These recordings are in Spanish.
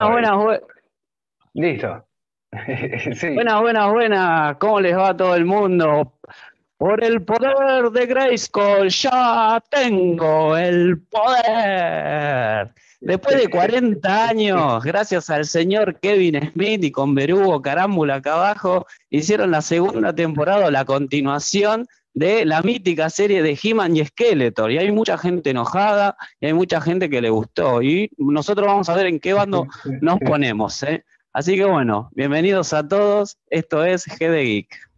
buenas, buenas. Listo. sí. Buenas, buenas, buenas. ¿Cómo les va a todo el mundo? Por el poder de Grayskull ya tengo el poder. Después de 40 años, gracias al señor Kevin Smith y con Berugo Carámbula acá abajo, hicieron la segunda temporada, la continuación de la mítica serie de He-Man y Skeletor. Y hay mucha gente enojada y hay mucha gente que le gustó. Y nosotros vamos a ver en qué bando nos ponemos. ¿eh? Así que bueno, bienvenidos a todos. Esto es G de Geek.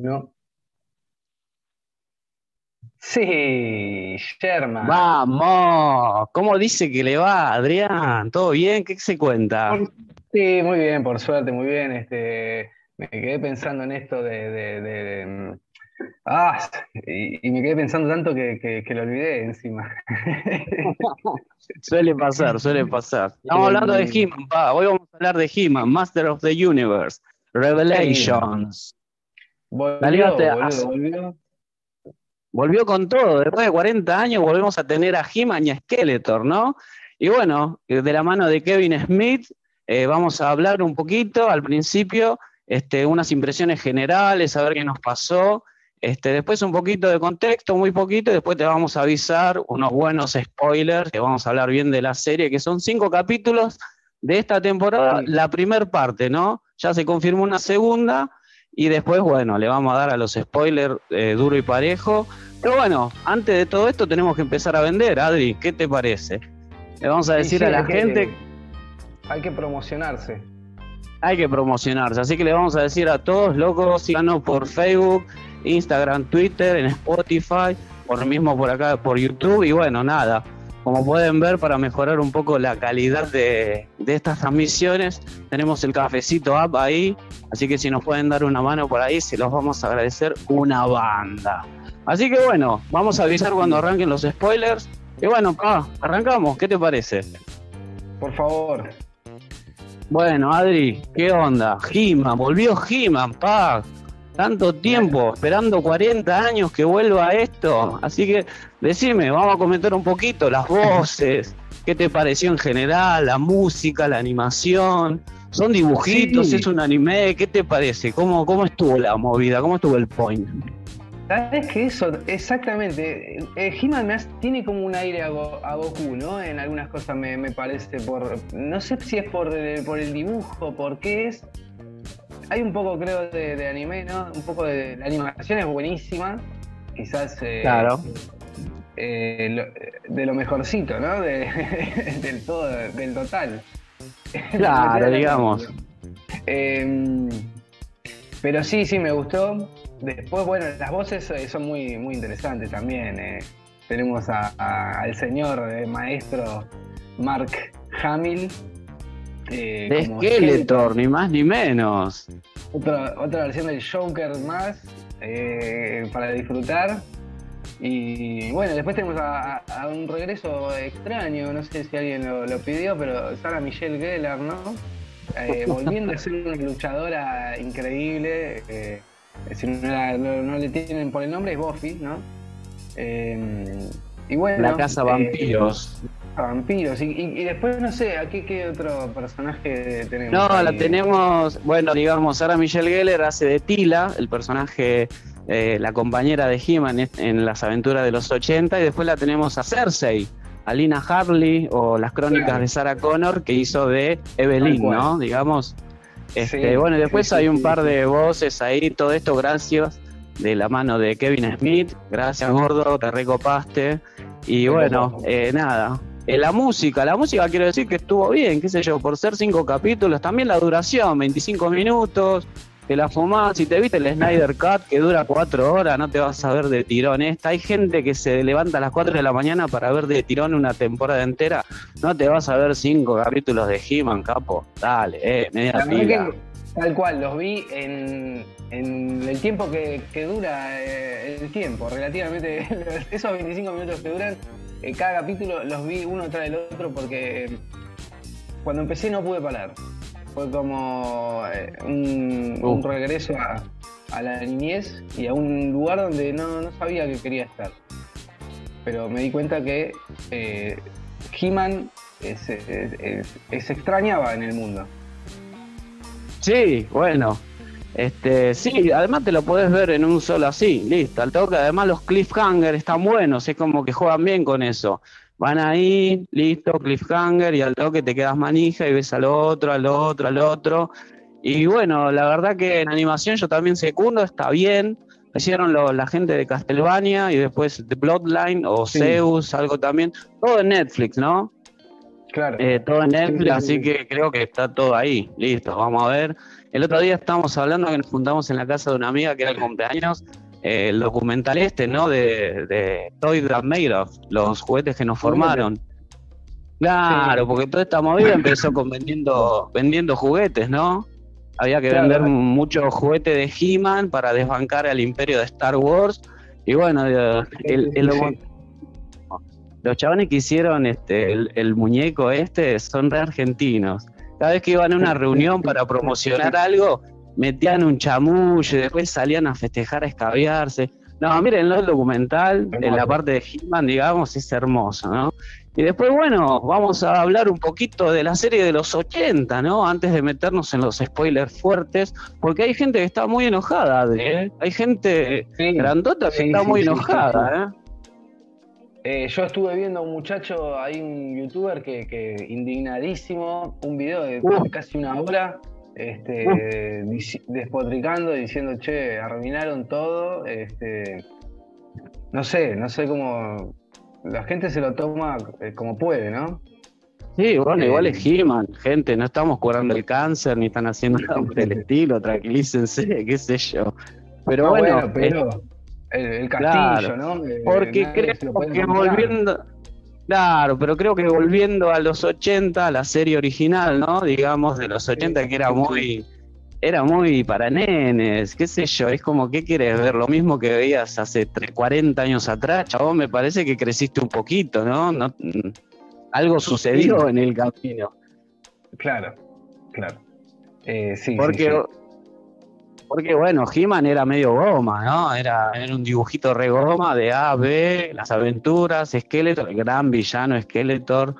No. Sí, Sherman. Vamos. ¿Cómo dice que le va, Adrián? ¿Todo bien? ¿Qué se cuenta? Sí, muy bien, por suerte, muy bien. Este, me quedé pensando en esto de, mm, ah, y, me quedé pensando tanto que, lo olvidé encima. suele pasar, suele pasar. Estamos hablando de He-Man, Hoy vamos a hablar de He-Man, Master of the Universe, Revelations. Volvió, volvió, volvió. con todo. Después de 40 años volvemos a tener a He-Man y a Skeletor, ¿no? Y bueno, de la mano de Kevin Smith, eh, vamos a hablar un poquito al principio este, unas impresiones generales, a ver qué nos pasó. Este, después un poquito de contexto, muy poquito, y después te vamos a avisar unos buenos spoilers, que vamos a hablar bien de la serie, que son cinco capítulos de esta temporada, la primera parte, ¿no? Ya se confirmó una segunda, y después, bueno, le vamos a dar a los spoilers eh, duro y parejo. Pero bueno, antes de todo esto tenemos que empezar a vender, Adri, ¿qué te parece? Le vamos a decir a la gente... hay que promocionarse hay que promocionarse. Así que le vamos a decir a todos, locos, síganos por Facebook, Instagram, Twitter, en Spotify, por mismo por acá, por YouTube. Y bueno, nada, como pueden ver, para mejorar un poco la calidad de, estas transmisiones, tenemos el cafecito app ahí. Así que si nos pueden dar una mano por ahí, se los vamos a agradecer una banda. Así que bueno, vamos a avisar cuando arranquen los spoilers. Y bueno, pa, arrancamos, ¿qué te parece? Por favor. Bueno, Adri, ¿qué onda? He-Man, volvió He-Man, pa. Tanto tiempo, esperando 40 años que vuelva esto. Así que decime, vamos a comentar un poquito las voces, qué te pareció en general, la música, la animación. Son dibujitos, es un anime, ¿qué te parece? ¿Cómo, ¿Cómo estuvo la movida? ¿Cómo estuvo el point? ¿Sabes que eso? Exactamente. Eh, He-Man tiene como un aire a, Goku, ¿no? En algunas cosas me, parece por. No sé si es por, por el dibujo, por qué es. Hay un poco, creo, de, anime, ¿no? Un poco de. La animación es buenísima. Quizás. Eh, claro. Eh, de lo mejorcito, ¿no? del todo, del total. Claro, digamos. Em, pero sí, sí, me gustó. Después, bueno, las voces eh, son muy, muy interesantes también. Tenemos al señor maestro Mark Hamill. De Skeletor, ni más ni menos. Otra, otra versión del Joker más para disfrutar. Y bueno, después tenemos a, un regreso extraño, no sé si alguien lo, pidió, pero Sara Michelle Gellar, ¿no? volviendo a ser una luchadora increíble si no, le tienen por el nombre, es Buffy, ¿no? Eh, y bueno. La Casa Vampiros. Vampiros. Y, después, no sé, aquí qué otro personaje tenemos. No, la tenemos, bueno, digamos, Sara Michelle Geller hace de Tila, el personaje, eh, la compañera de He-Man en las aventuras de los 80, y después la tenemos a Cersei, a Lina Harley, o las crónicas de Sarah Connor, que hizo de Evelyn, ¿no? Digamos. Este, bueno, y después hay un par de voces ahí, todo esto gracias de la mano de Kevin Smith. Gracias, gordo, te recopaste. Y bueno, eh, nada. Eh, la música, la música quiero decir que estuvo bien, qué sé yo, por ser cinco capítulos, también la duración, 25 minutos, te la fumás, si te viste el Snyder Cut que dura cuatro horas, no te vas a ver de tirón esta. Hay gente que se levanta a las 4 de la mañana para ver de tirón una temporada entera, no te vas a ver cinco capítulos de He-Man, capo. Dale, eh, media pila. Tal cual, los vi en, el tiempo que, dura eh, el tiempo, relativamente, esos 25 minutos que duran, cada capítulo los vi uno tras el otro porque cuando empecé no pude parar fue como eh, un, regreso a la niñez y a un lugar donde no, no sabía que quería estar. Pero me di cuenta que eh, He-Man se extrañaba en el mundo. Sí, bueno. Este, sí, además te lo puedes ver en un solo así, listo. Al toque, además los cliffhanger están buenos, es como que juegan bien con eso. Van ahí, listo, cliffhanger, y al toque te quedas manija y ves al otro, al otro, al otro. Y bueno, la verdad que en animación yo también secundo, está bien. Hicieron la gente de Castlevania y después The Bloodline o Zeus, algo también. Todo en Netflix, ¿no? Claro. Eh, todo en Netflix, así que creo que está todo ahí. Listo, vamos a ver. El otro día estábamos hablando que nos juntamos en la casa de una amiga que era el cumpleaños. Eh, el documental este, ¿no? De, de Toy That Made Of, los juguetes que nos formaron. Claro, porque toda esta movida empezó con vendiendo, vendiendo juguetes, ¿no? Había que vender muchos juguetes de He-Man para desbancar al imperio de Star Wars. Y bueno, los chavales que hicieron este, el, muñeco este son re argentinos. Cada vez que iban a una reunión para promocionar algo, metían un chamullo y después salían a festejar, a escabiarse. No, miren, el documental, en la parte de He-Man, digamos, es hermoso, ¿no? Y después, bueno, vamos a hablar un poquito de la serie de los 80, ¿no? Antes de meternos en los spoilers fuertes, porque hay gente que está muy enojada, ¿eh? Hay gente grandota que está muy enojada, ¿eh? ¿Eh? yo estuve viendo a un muchacho, hay un youtuber que, indignadísimo, un video de casi una hora, este, despotricando, diciendo, che, arruinaron todo, este, no sé, no sé cómo, la gente se lo toma eh, como puede, ¿no? Sí, bueno, igual es eh, He-Man, gente, no estamos curando el cáncer ni están haciendo nada por el estilo, tranquilícense, qué sé yo. Pero bueno, pero el, castillo, ¿no? porque creo que volviendo, claro, pero creo que volviendo a los 80, la serie original, ¿no? Digamos, de los 80, que era muy era muy para nenes, qué sé yo, es como, ¿qué quieres ver? Lo mismo que veías hace 40 años atrás, chabón, me parece que creciste un poquito, ¿no? no algo sucedió en el camino. Claro, claro. Eh, sí, porque, porque, bueno, He-Man era medio goma, ¿no? Era, era un dibujito re goma de A, B, las aventuras, Skeletor, el gran villano Skeletor.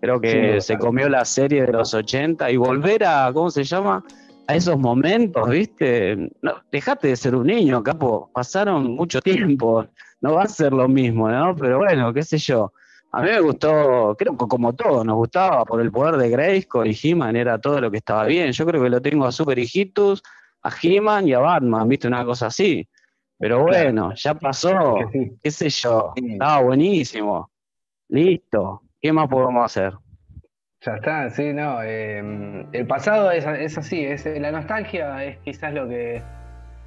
Creo que se comió la serie de los 80 y volver a, ¿cómo se llama? a esos momentos, ¿viste? No, dejate de ser un niño, capo. Pasaron mucho tiempo. No va a ser lo mismo, ¿no? Pero bueno, qué sé yo. A mí me gustó, creo que como todo, nos gustaba por el poder de Grayskull y He-Man era todo lo que estaba bien. Yo creo que lo tengo a Super Hijitus, a He-Man y a Batman, ¿viste? Una cosa así. Pero bueno, ya pasó, qué sé yo, estaba buenísimo. Listo, ¿qué más podemos hacer? Ya está, sí, no. Em, el pasado es, así, es, la nostalgia es quizás lo que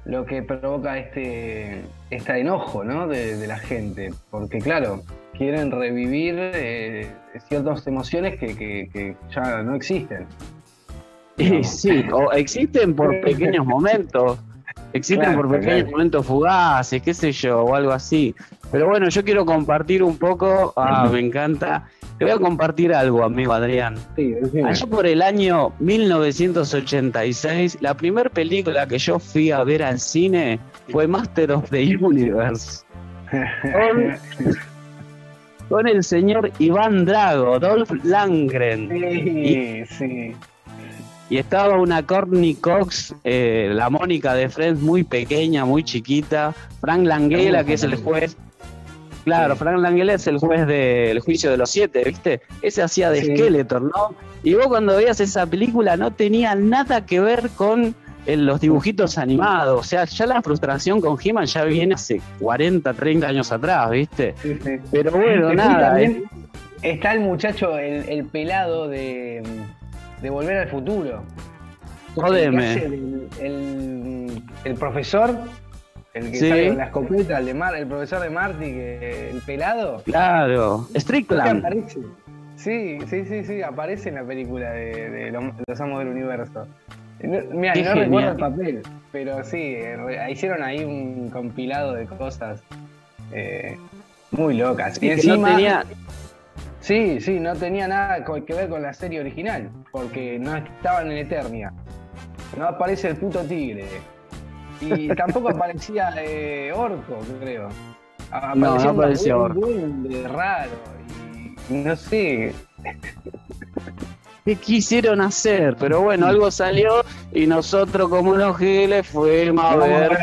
lo que provoca este, este enojo ¿no? de, la gente. Porque claro, quieren revivir eh, ciertas emociones que, ya no existen. Sí, o existen por pequeños momentos. Existen por pequeños momentos fugaces, qué sé yo, o algo así. Pero bueno, yo quiero compartir un poco, ah, me encanta, te voy a compartir algo, amigo Adrián. Sí, Allá por el año 1986, la primera película que yo fui a ver al cine fue Master of the Universe. Con, el señor Iván Drago, Dolph Langren. Sí, sí. Y estaba una Courtney Cox, eh, la Mónica de Friends, muy pequeña, muy chiquita. Frank Langella, que es el juez Claro, Frank Langella es el juez del juicio de los siete, ¿viste? Ese hacía de Skeletor, ¿no? Y vos cuando veías esa película no tenía nada que ver con eh, los dibujitos animados. O sea, ya la frustración con He-Man ya viene hace 40, 30 años atrás, ¿viste? Pero bueno, nada. Está el muchacho, el, pelado de, Volver al Futuro. Jodeme. el, el profesor el que sale con la escopeta, el, de Mar, el profesor de Marty, que, el pelado. Claro, Strickland. Aparece. Sí, sí, sí, sí, aparece en la película de, Los Amos del Universo. mira, no recuerdo el papel, pero sí, eh, hicieron ahí un compilado de cosas eh, muy locas. y encima, no tenía... Sí, sí, no tenía nada que ver con la serie original, porque no estaban en Eternia. No aparece el puto tigre. Y tampoco aparecía eh, Orco, creo. no, no aparecía Orco. De raro. Y no sé. ¿Qué quisieron hacer? Pero bueno, algo salió y nosotros como unos giles fuimos a ver.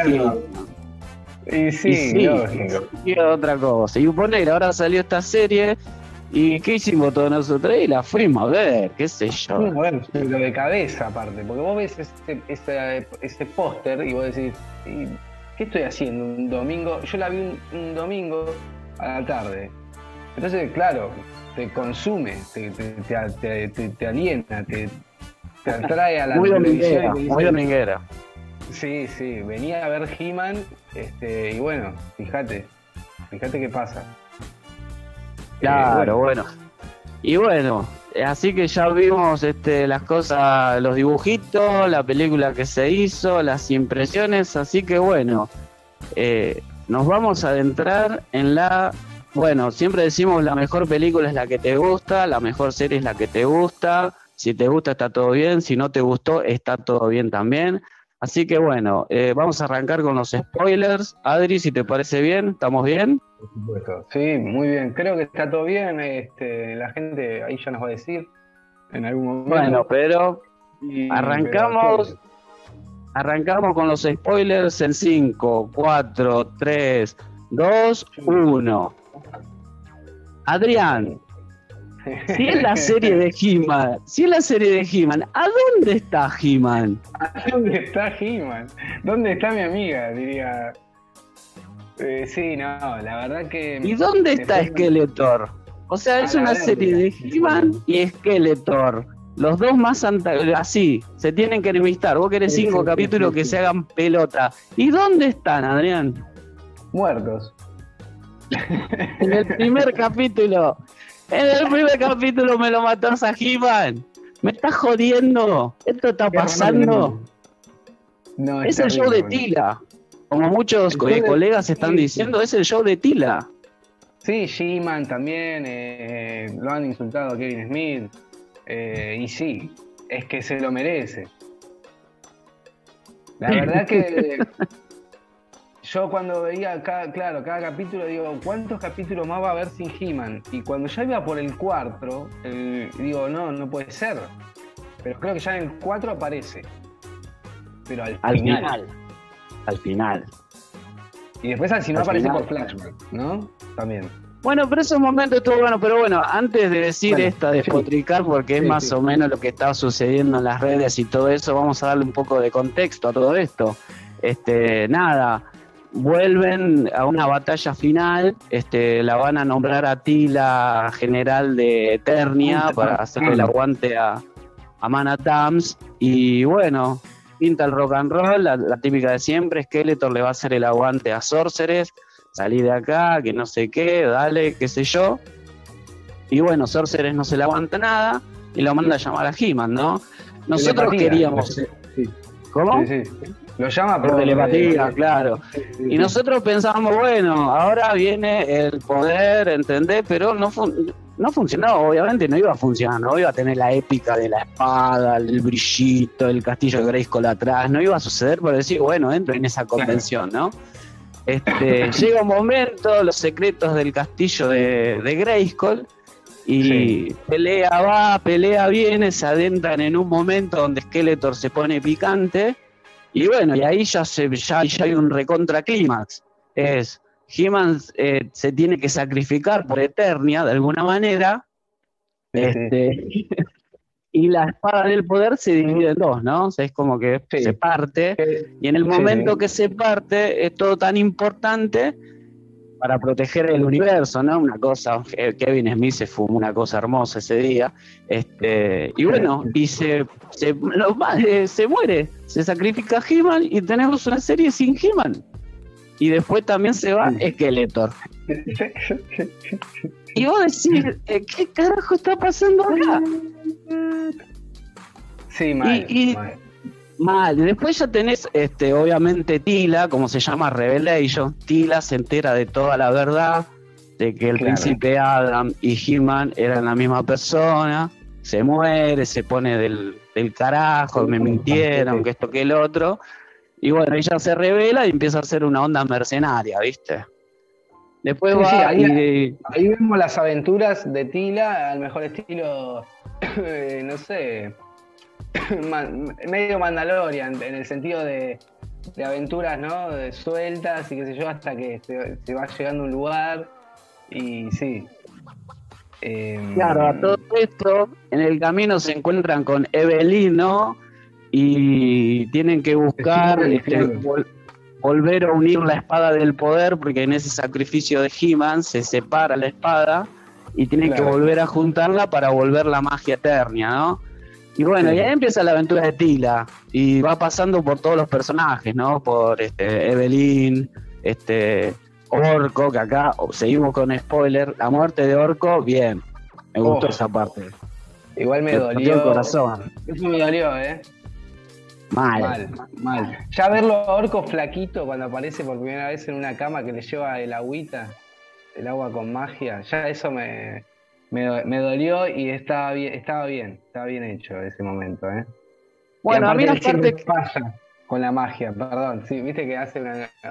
Y sí, y lógico. Y otra cosa. Y poner, ahora salió esta serie ¿Y qué hicimos todos nosotros? Y la fuimos a ver, qué sé yo. Fuimos a ver, pero de cabeza aparte, porque vos ves este, este, este póster y vos decís, ¿qué estoy haciendo un domingo? Yo la vi un, domingo a la tarde. Entonces, claro, te consume, te, te, te, te aliena, te, atrae a la muy televisión. Muy dominguera. Sí, sí, venía a ver He-Man este, y bueno, fíjate, fíjate qué pasa. Claro, bueno. Y bueno, así que ya vimos este, las cosas, los dibujitos, la película que se hizo, las impresiones, así que bueno, eh, nos vamos a adentrar en la... Bueno, siempre decimos la mejor película es la que te gusta, la mejor serie es la que te gusta, si te gusta está todo bien, si no te gustó está todo bien también. Así que bueno, eh, vamos a arrancar con los spoilers. Adri, si te parece bien, ¿estamos bien? Por supuesto. Sí, muy bien. Creo que está todo bien. Este, la gente ahí ya nos va a decir en algún momento. Bueno, pero arrancamos. arrancamos con los spoilers en 5, 4, 3, 2, 1. Adrián, si es la serie de He-Man, si es la serie de He-Man, ¿a dónde está He-Man? ¿A dónde está He-Man? ¿Dónde está mi amiga? Diría. Eh, sí, no, la verdad que. ¿Y dónde está Skeletor? O sea, es una serie de He-Man y Skeletor. Los dos más así, se tienen que enemistar. Vos querés cinco capítulos que se hagan pelota. ¿Y dónde están, Adrián? Muertos. En el primer capítulo en el primer capítulo me lo mató a He-Man. Me estás jodiendo. ¿Esto está pasando? No, es, el show de Tila. Como muchos colegas están diciendo, es el show de Tila. Sí, She-Man también. Eh, lo han insultado a Kevin Smith. Eh, y sí, es que se lo merece. La verdad que yo cuando veía, cada, claro, cada capítulo, digo, ¿cuántos capítulos más va a haber sin He-Man? Y cuando ya iba por el cuarto, digo, no, no puede ser. Pero creo que ya en el 4 aparece. Pero al, final. Al final. Y después al si no aparece por flashback, ¿no? También. Bueno, pero esos momentos estuvo bueno, pero bueno, antes de decir esta, de porque es más o menos lo que está sucediendo en las redes y todo eso, vamos a darle un poco de contexto a todo esto. Este, nada, vuelven a una batalla final, este, la van a nombrar a ti la general de Eternia para hacerle el aguante a, a Mana Tams y bueno, pinta el rock and roll, la, típica de siempre, Skeletor le va a hacer el aguante a Sorceres, salí de acá, que no sé qué, dale, qué sé yo. Y bueno, Sorceres no se le aguanta nada y lo manda a llamar a He-Man, ¿no? Nosotros queríamos... ¿Cómo? Sí, sí. Lo llama por, telepatía, claro. y nosotros pensamos, bueno, ahora viene el poder, ¿entendés? Pero no, no funcionó, obviamente no iba a funcionar, no iba a tener la épica de la espada, el brillito, el castillo de Grayskull atrás, no iba a suceder por decir, bueno, entro en esa convención, ¿no? Este, llega un momento, los secretos del castillo de, de Grayskull, y pelea va, pelea viene, se adentran en un momento donde Skeletor se pone picante y bueno, y ahí ya, se, ya, hay un recontra clímax. Es, He-Man eh, se tiene que sacrificar por Eternia de alguna manera. Este, y la espada del poder se divide en dos, ¿no? O sea, es como que se parte. Y en el momento que se parte, es todo tan importante para proteger el universo, ¿no? Una cosa, Kevin Smith se fumó una cosa hermosa ese día, este, y bueno, y se, se, eh, se muere, se sacrifica He-Man y tenemos una serie sin He-Man. Y después también se va Skeletor. y vos decís, eh, ¿qué carajo está pasando acá? Sí, mal, mal. Mal. Después ya tenés, este, obviamente, Tila, como se llama Revelation. Tila se entera de toda la verdad, de que el príncipe Adam y He-Man eran la misma persona. Se muere, se pone del, del carajo, me mintieron, que esto que el otro. Y bueno, ella se revela y empieza a hacer una onda mercenaria, ¿viste? Después va ahí, ahí, vemos las aventuras de Tila al mejor estilo, no sé, medio Mandalorian, en el sentido de, aventuras, ¿no? De sueltas y qué sé yo, hasta que se, va llegando a un lugar. Y sí. Em, claro, a todo esto, en el camino se encuentran con Evelyn, ¿no? Y tienen que buscar este, volver a unir la espada del poder, porque en ese sacrificio de He-Man se separa la espada y tienen que volver a juntarla para volver la magia eterna, ¿no? Y bueno, y ahí empieza la aventura de Tila y va pasando por todos los personajes, ¿no? Por este, Evelyn, este, Orco, que acá seguimos con spoiler, la muerte de Orco, bien, me gustó esa parte. Igual me, dolió. el corazón. Eso me dolió, ¿eh? Mal. Mal, mal. Ya verlo a Orco flaquito cuando aparece por primera vez en una cama que le lleva el agüita, el agua con magia, ya eso me, me, dolió y estaba bien, estaba bien, estaba bien hecho ese momento, ¿eh? Bueno, a mí la parte pasa con la magia, perdón, sí, viste que hace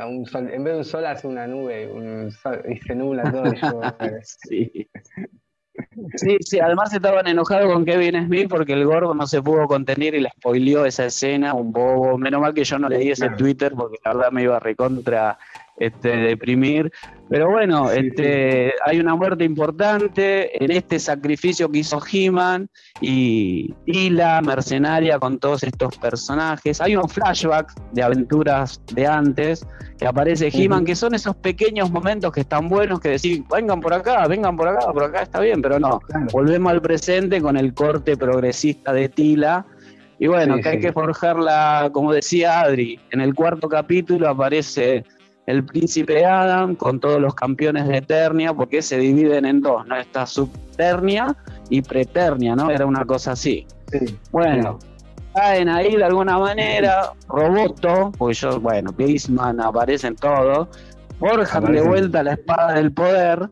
un sol, en vez de un sol hace una nube y se nubla todo. sí. Sí, sí, además estaban enojados con Kevin Smith porque el gordo no se pudo contener y le spoileó esa escena, un bobo. Menos mal que yo no leí ese Twitter porque la verdad me iba a recontra este, deprimir. Pero bueno, este, hay una muerte importante en este sacrificio que hizo He-Man y, la mercenaria con todos estos personajes. Hay un flashback de aventuras de antes que aparece He-Man, que son esos pequeños momentos que están buenos que decir, vengan por acá, vengan por acá, por acá está bien, pero no. Volvemos al presente con el corte progresista de Tila. Y bueno, que hay que forjarla, como decía Adri, en el cuarto capítulo aparece el príncipe Adam con todos los campeones de Eternia, porque se dividen en dos, ¿no? Está subternia y preternia, ¿no? Era una cosa así. Bueno, caen ahí de alguna manera, Roboto, porque yo, bueno, Beastman aparecen todos, forjan de vuelta la espada del poder,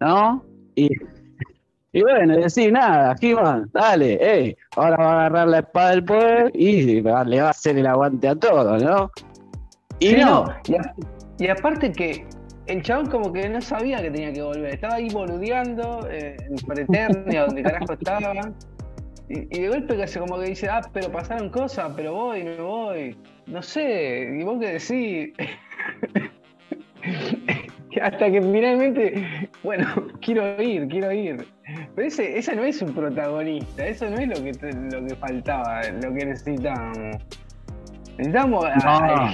¿no? Y, y bueno, decir nada, He-Man, dale, eh, ahora va a agarrar la espada del poder y le va a hacer el aguante a todos, ¿no? Y no, y aparte que el chabón como que no sabía que tenía que volver. Estaba ahí boludeando eh, en Preternia, donde carajo estaba. Y, de golpe que como que dice, ah, pero pasaron cosas, pero voy, no voy. No sé, y vos que decís. Hasta que finalmente, bueno, quiero ir, quiero ir. Pero ese, ese no es un protagonista, eso no es lo que, lo que faltaba, lo que necesitábamos. Necesitamos a,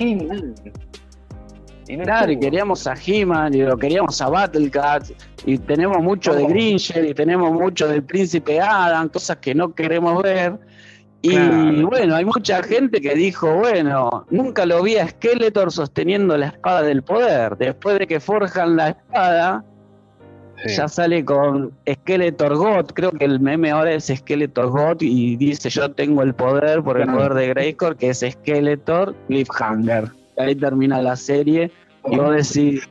claro, y queríamos a He-Man, y lo queríamos a Battlecat, y tenemos mucho de Gringer, y tenemos mucho del Príncipe Adam, cosas que no queremos ver. Y bueno, hay mucha gente que dijo, bueno, nunca lo vi a Skeletor sosteniendo la espada del poder. Después de que forjan la espada, ya sale con Skeletor God. Creo que el meme ahora es Skeletor God y dice yo tengo el poder por el poder de Grayskull, que es Skeletor Cliffhanger ahí termina la serie y vos decís,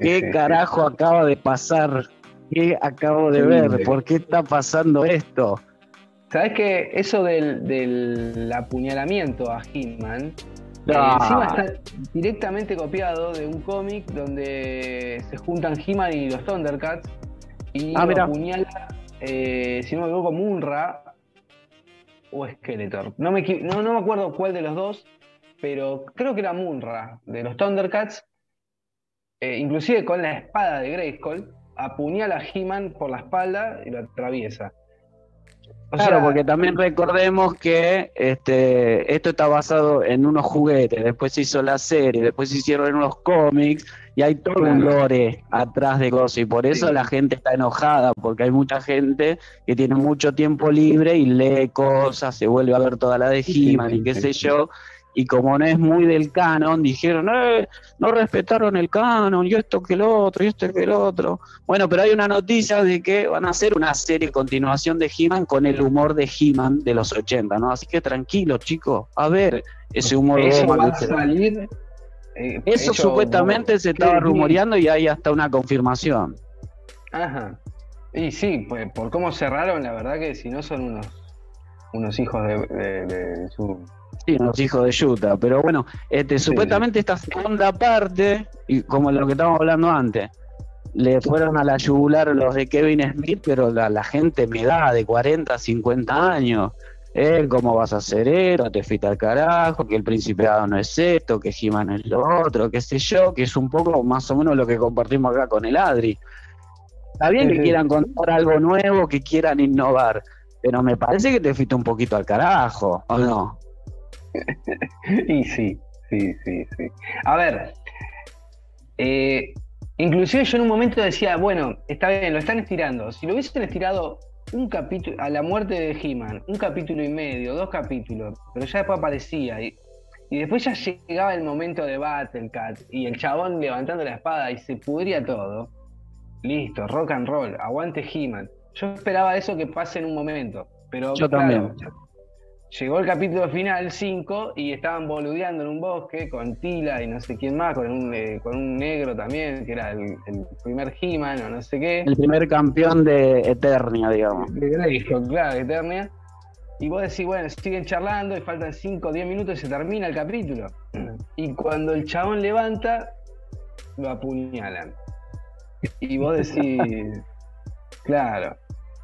¿qué carajo acaba de pasar? ¿Qué acabo de ver? ¿Por qué está pasando esto? ¿Sabes que eso del, apuñalamiento a Hitman eh, encima está directamente copiado de un cómic donde se juntan He-Man y los Thundercats y ah, apuñala, eh, si no me equivoco, Munra o Skeletor. No me, no, no me acuerdo cuál de los dos, pero creo que era Munra de los Thundercats, eh, inclusive con la espada de Grayskull, apuñala a He-Man por la espalda y lo atraviesa. claro, porque también recordemos que este, esto está basado en unos juguetes, después se hizo la serie, después se hicieron unos cómics y hay todo un lore atrás de cosas y por eso la gente está enojada, porque hay mucha gente que tiene mucho tiempo libre y lee cosas, se vuelve a ver toda la de He-Man y qué sé yo, y como no es muy del canon, dijeron, eh, no respetaron el canon, y esto que el otro, y esto que el otro. Bueno, pero hay una noticia de que van a hacer una serie continuación de He-Man con el humor de He-Man de los 80, ¿no? Así que tranquilo, chicos, a ver ese humor. Eso va a salir. Eh, Eso supuestamente se estaba rumoreando y hay hasta una confirmación. Ajá. Y sí, pues por cómo cerraron, la verdad que si no son unos, unos hijos de su Sí, los hijos de Yuta. Pero bueno, este, supuestamente esta segunda parte, y como lo que estábamos hablando antes, le fueron a la yugular los de Kevin Smith, pero la, la gente me da de 40, 50 años. Eh, ¿Cómo vas a ser héroe? Te fuiste al carajo, que el principiado no es esto, que He-Man es lo otro, qué sé yo, que es un poco más o menos lo que compartimos acá con el Adri. Está bien que quieran contar algo nuevo, que quieran innovar, pero me parece que te fuiste un poquito al carajo, ¿o no? y sí, sí, sí, sí. A ver, eh, inclusive yo en un momento decía, bueno, está bien, lo están estirando. Si lo hubiesen estirado un capítulo, a la muerte de He-Man, un capítulo y medio, dos capítulos, pero ya después aparecía y, y después ya llegaba el momento de Battle Cat y el chabón levantando la espada y se pudría todo. Listo, rock and roll, aguante He-Man. Yo esperaba eso que pase en un momento, pero Yo también. Llegó el capítulo final 5 y estaban boludeando en un bosque con Tila y no sé quién más, con un, eh, con un negro también, que era el, el primer He-Man o no sé qué. El primer campeón de Eternia, digamos. De Grayskull, claro, de Eternia. Y vos decís, bueno, siguen charlando y faltan 5 o 10 minutos y se termina el capítulo. Y cuando el chabón levanta, lo apuñalan. Y vos decís, claro,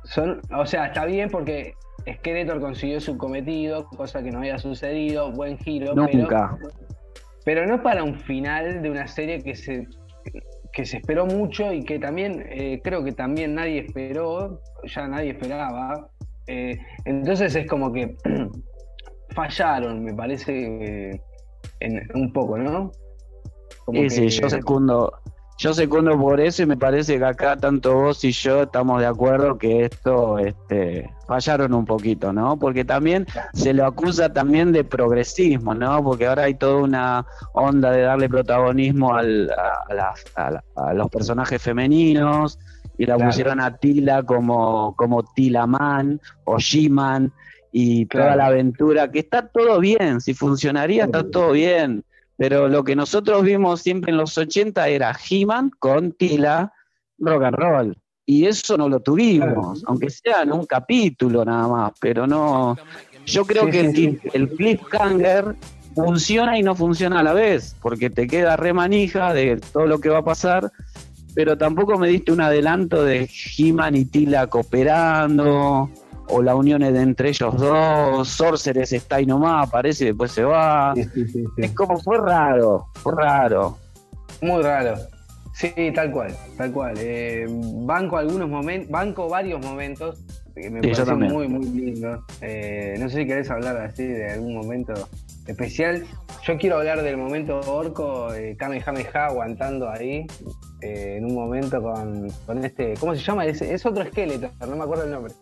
son, o sea, está bien porque Skeletor consiguió su cometido, cosa que no había sucedido, buen giro, Nunca. pero, pero no para un final de una serie que se que se esperó mucho y que también eh, creo que también nadie esperó, ya nadie esperaba. Eh, entonces es como que fallaron, me parece, eh, en, un poco, ¿no? Como Sí, sí, yo secundo, yo secundo por eso y me parece que acá tanto vos y yo estamos de acuerdo que esto este, fallaron un poquito, ¿no? Porque también se lo acusa también de progresismo, ¿no? Porque ahora hay toda una onda de darle protagonismo al- a, a las- a la- a los personajes femeninos y la Claro. pusieron a Tila como, como Tila Man o She-Man y toda la aventura, que está todo bien, si funcionaría está todo bien. Pero lo que nosotros vimos siempre en los 80 era He-Man con Tila, rock and roll. Y eso no lo tuvimos, aunque sea en un capítulo nada más, pero no. Yo creo que el, el cliffhanger funciona y no funciona a la vez, porque te queda re manija de todo lo que va a pasar, pero tampoco me diste un adelanto de He-Man y Tila cooperando, o la unión de entre ellos dos, Sorceres está ahí nomás, aparece y después se va. Sí, sí, sí, sí. Es como fue raro, fue raro. Muy raro. Sí, tal cual, tal cual. Eh, banco algunos momentos, banco varios momentos que me parecen muy, muy lindos. Eh, no sé si querés hablar así de algún momento especial. Yo quiero hablar del momento orco, eh, Kamehameha aguantando ahí, eh, en un momento con, con este, ¿cómo se llama? Es, es otro esqueleto, no me acuerdo el nombre.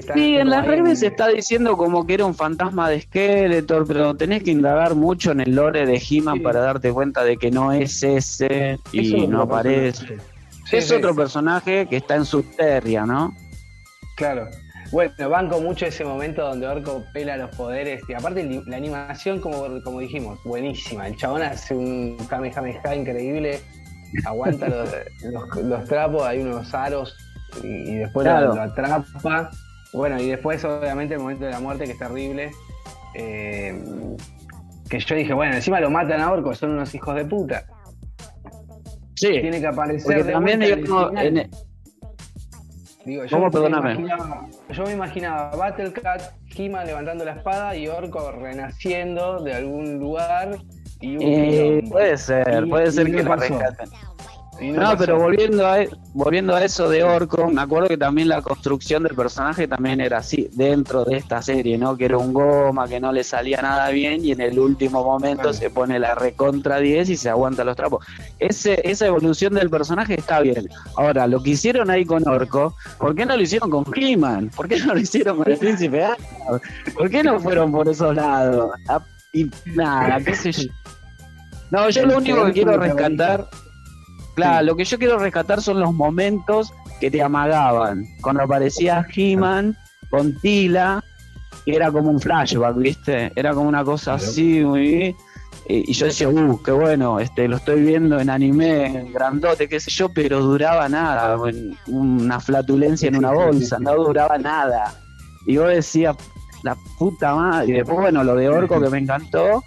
Está Sí, en las redes se está diciendo como que era un fantasma de Skeletor, pero tenés que indagar mucho en el lore de He-Man Sí. para darte cuenta de que no es ese y Es no aparece. personaje. Sí, es otro personaje que está en Subterria, ¿no? Claro. Bueno, banco mucho ese momento donde Orco pela los poderes. Y aparte la animación, como, como dijimos, buenísima. El chabón hace un Kamehameha increíble. Aguanta los, los- los trapos, hay unos aros y, y después lo, atrapa. Bueno, y después obviamente el momento de la muerte que es terrible. Eh, que yo dije, bueno, encima lo matan a Orco, son unos hijos de puta. Sí. Tiene que aparecer de también, en en- Digo, yo me Perdóname. imaginaba- yo me imaginaba Battlecat, He-Man levantando la espada y Orco renaciendo de algún lugar y un eh, quilombo. puede ser, Y- puede y ser que rescaten. No, pero volviendo a, e- volviendo a eso de Orco, me acuerdo que también la construcción del personaje también era así, dentro de esta serie, ¿no? Que era un goma, que no le salía nada bien y en el último momento se pone la recontra 10 y se aguanta los trapos. Ese, esa evolución del personaje está bien. Ahora, lo que hicieron ahí con Orco, ¿por qué no lo hicieron con He-Man? ¿Por qué no lo hicieron con el príncipe? ¿Por qué no fueron por esos lados? Ah, Y nada, qué sé yo. No, yo lo único que quiero rescatar Claro, Sí. lo que yo quiero rescatar son los momentos que te amagaban. Cuando aparecía He-Man con Tila, que era como un flashback, ¿viste? Era como una cosa así, muy. Y y yo decía, uh, qué bueno, este, lo estoy viendo en anime, grandote, qué sé yo, pero duraba nada, en- una flatulencia en una bolsa, no duraba nada. Y vos decías, la puta madre. Y después, bueno, lo de Orco que me encantó.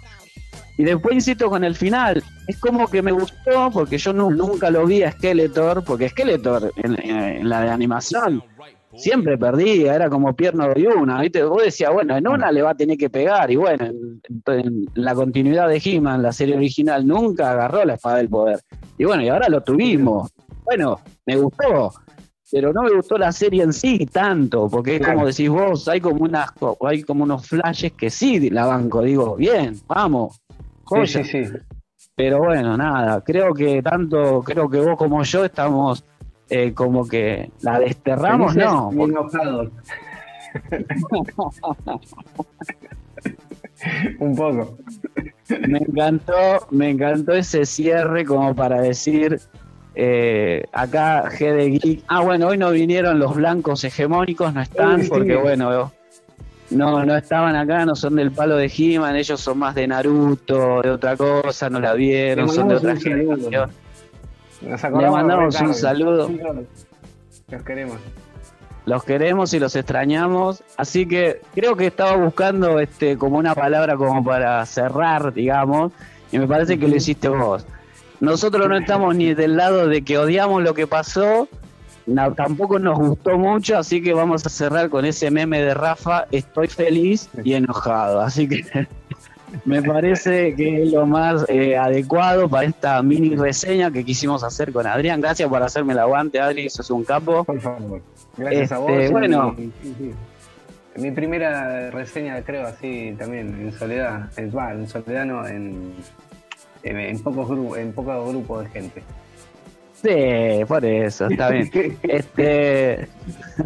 Y después insisto con el final. Es como que me gustó porque yo nunca lo vi a Skeletor, porque Skeletor en, la de animación siempre perdía, era como pierno de una. ¿viste? Vos decías, bueno, en una le va a tener que pegar. Y bueno, en, la continuidad de He-Man, la serie original, nunca agarró la espada del poder. Y bueno, y ahora lo tuvimos. Bueno, me gustó pero no me gustó la serie en sí tanto, porque es como decís vos, hay como unas hay como unos flashes que sí la banco, digo, bien, vamos, Sí, sí, Pero bueno, nada, creo que tanto, creo que vos como yo estamos eh, como que la desterramos, no. Un poco. Me encantó, me encantó ese cierre como para decir, eh, acá G de Geek. Ah, bueno, hoy no vinieron los blancos hegemónicos, no están, porque bueno, no, no estaban acá, no son del palo de He-Man, ellos son más de Naruto, de otra cosa, no la vieron, son de otra generación. Le mandamos un saludo. Los queremos. Los queremos y los extrañamos. Así que creo que estaba buscando este como una palabra como para cerrar, digamos, y me parece que lo hiciste vos. Nosotros no estamos ni del lado de que odiamos lo que pasó, tampoco nos gustó mucho, así que vamos a cerrar con ese meme de Rafa, estoy feliz y enojado. Así que me parece que es lo más eh, adecuado para esta mini reseña que quisimos hacer con Adrián. Gracias por hacerme el aguante, Adri, eso es un capo. Por favor. Gracias a este, vos. Bueno. Mi primera reseña, creo, así también, en soledad, en, en soledad no, en en, pocos grupos, en pocos grupos de gente. Sí, por eso, está bien. este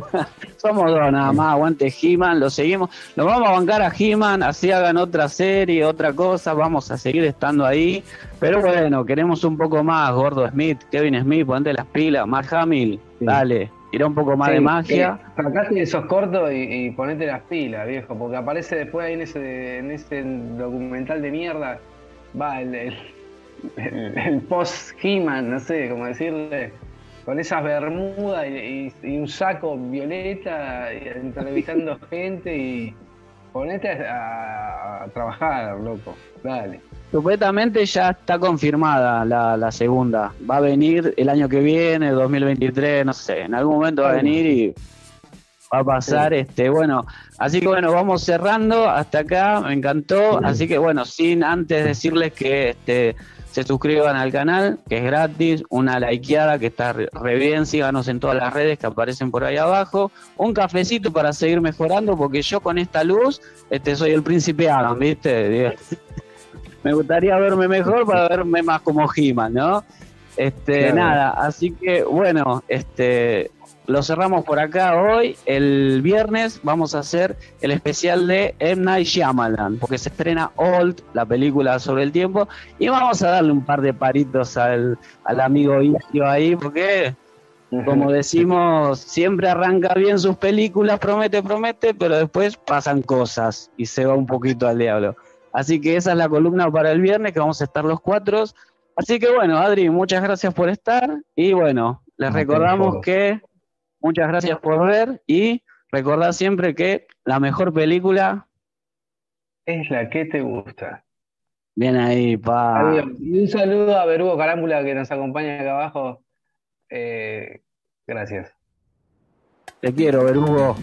Somos dos nada más, aguante He-Man, lo seguimos. Lo vamos a bancar a He-Man, así hagan otra serie, otra cosa, vamos a seguir estando ahí. Pero bueno, queremos un poco más, Gordo Smith, Kevin Smith, ponte las pilas, Mark Hamill, dale, tira un poco más de magia. sacate esos cortos y, y, ponete las pilas, viejo, porque aparece después ahí en ese, en ese documental de mierda va, el, el, post he no sé cómo decirle, con esas bermudas y, un saco violeta, y, entrevistando gente y ponete a, trabajar, loco, dale. Supuestamente ya está confirmada la, la, segunda. Va a venir el año que viene, 2023, no sé. En algún momento va a venir y va a pasar. Este, bueno, así que bueno, vamos cerrando hasta acá, me encantó. Así que bueno, sin antes decirles que este, se suscriban al canal, que es gratis, una likeada que está re bien, síganos en todas las redes que aparecen por ahí abajo, un cafecito para seguir mejorando, porque yo con esta luz, este soy el príncipe Adam, ¿viste? me gustaría verme mejor para verme más como he ¿no? Este, nada, así que bueno, este lo cerramos por acá hoy. El viernes vamos a hacer el especial de M. Night Shyamalan, porque se estrena Old, la película sobre el tiempo, y vamos a darle un par de paritos al, al amigo Igio ahí, porque, como decimos, siempre arranca bien sus películas, promete, promete, pero después pasan cosas y se va un poquito al diablo. Así que esa es la columna para el viernes, que vamos a estar los cuatro. Así que bueno, Adri, muchas gracias por estar y bueno, les recordamos que Muchas gracias por ver y recordad siempre que la mejor película es la que te gusta. Bien ahí, pa. Y un saludo a Berugo Carámbula que nos acompaña acá abajo. Eh, gracias. Te quiero, Berugo.